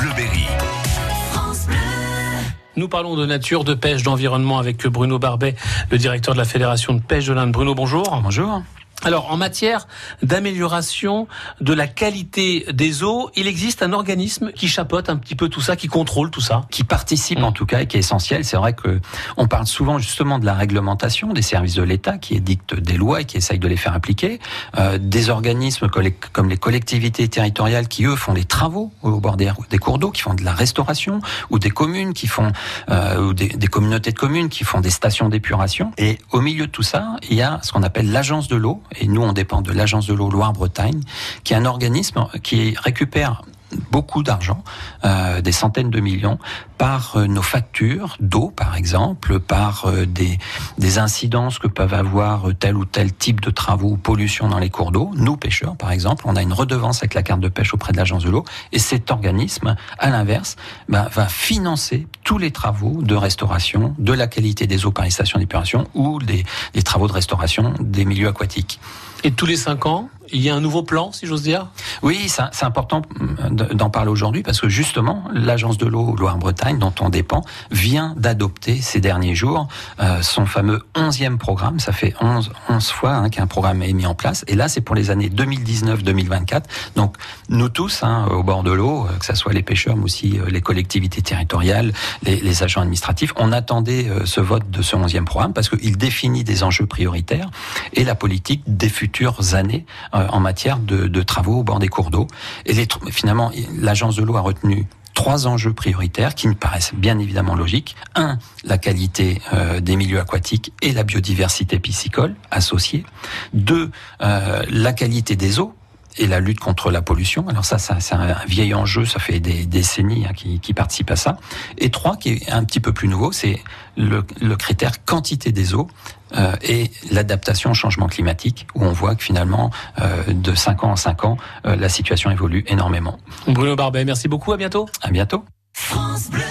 Bleuberry. Nous parlons de nature, de pêche, d'environnement avec Bruno Barbet, le directeur de la Fédération de pêche de l'Inde. Bruno, bonjour. Bonjour. Alors, en matière d'amélioration de la qualité des eaux, il existe un organisme qui chapeaute un petit peu tout ça, qui contrôle tout ça. Qui participe en tout cas et qui est essentiel. C'est vrai que on parle souvent justement de la réglementation des services de l'État qui édictent des lois et qui essayent de les faire appliquer. Euh, des organismes comme les collectivités territoriales qui eux font des travaux au bord des, cours d'eau, qui font de la restauration, ou des communes qui font, euh, ou des, des communautés de communes qui font des stations d'épuration. Et au milieu de tout ça, il y a ce qu'on appelle l'agence de l'eau et nous on dépend de l'agence de l'eau Loire-Bretagne, qui est un organisme qui récupère beaucoup d'argent, euh, des centaines de millions, par euh, nos factures d'eau, par exemple, par euh, des, incidences que peuvent avoir tel ou tel type de travaux ou pollution dans les cours d'eau. Nous, pêcheurs, par exemple, on a une redevance avec la carte de pêche auprès de l'agence de l'eau, et cet organisme, à l'inverse, bah, va financer tous les travaux de restauration de la qualité des eaux par les stations d'épuration ou des, des travaux de restauration des milieux aquatiques. Et tous les cinq ans, il y a un nouveau plan, si j'ose dire? Oui, c'est important d'en parler aujourd'hui parce que justement, l'agence de l'eau Loire-Bretagne, dont on dépend, vient d'adopter ces derniers jours euh, son fameux 11e programme. Ça fait 11, 11 fois hein, qu'un programme est mis en place. Et là, c'est pour les années 2019-2024. Donc, nous tous, hein, au bord de l'eau, euh, que ce soit les pêcheurs, mais aussi euh, les collectivités territoriales, les, agents administratifs, on attendait ce vote de ce 11e programme parce qu'il définit des enjeux prioritaires et la politique des futures années euh, en matière de, travaux au bord des cours d'eau. Et finalement, l'agence de l'eau a retenu trois enjeux prioritaires qui me paraissent bien évidemment logiques. Un, la qualité euh, des milieux aquatiques et la biodiversité piscicole associée. Deux, euh, la qualité des eaux et la lutte contre la pollution. Alors ça, c'est un vieil enjeu, ça fait des décennies hein, qui, qui participent à ça. Et trois, qui est un petit peu plus nouveau, c'est le, le, critère quantité des eaux euh, et l'adaptation au changement climatique, où on voit que finalement, euh, de 5 ans en 5 ans, euh, la situation évolue énormément. Bruno Barbet, merci beaucoup, à bientôt. À bientôt. France Bleu.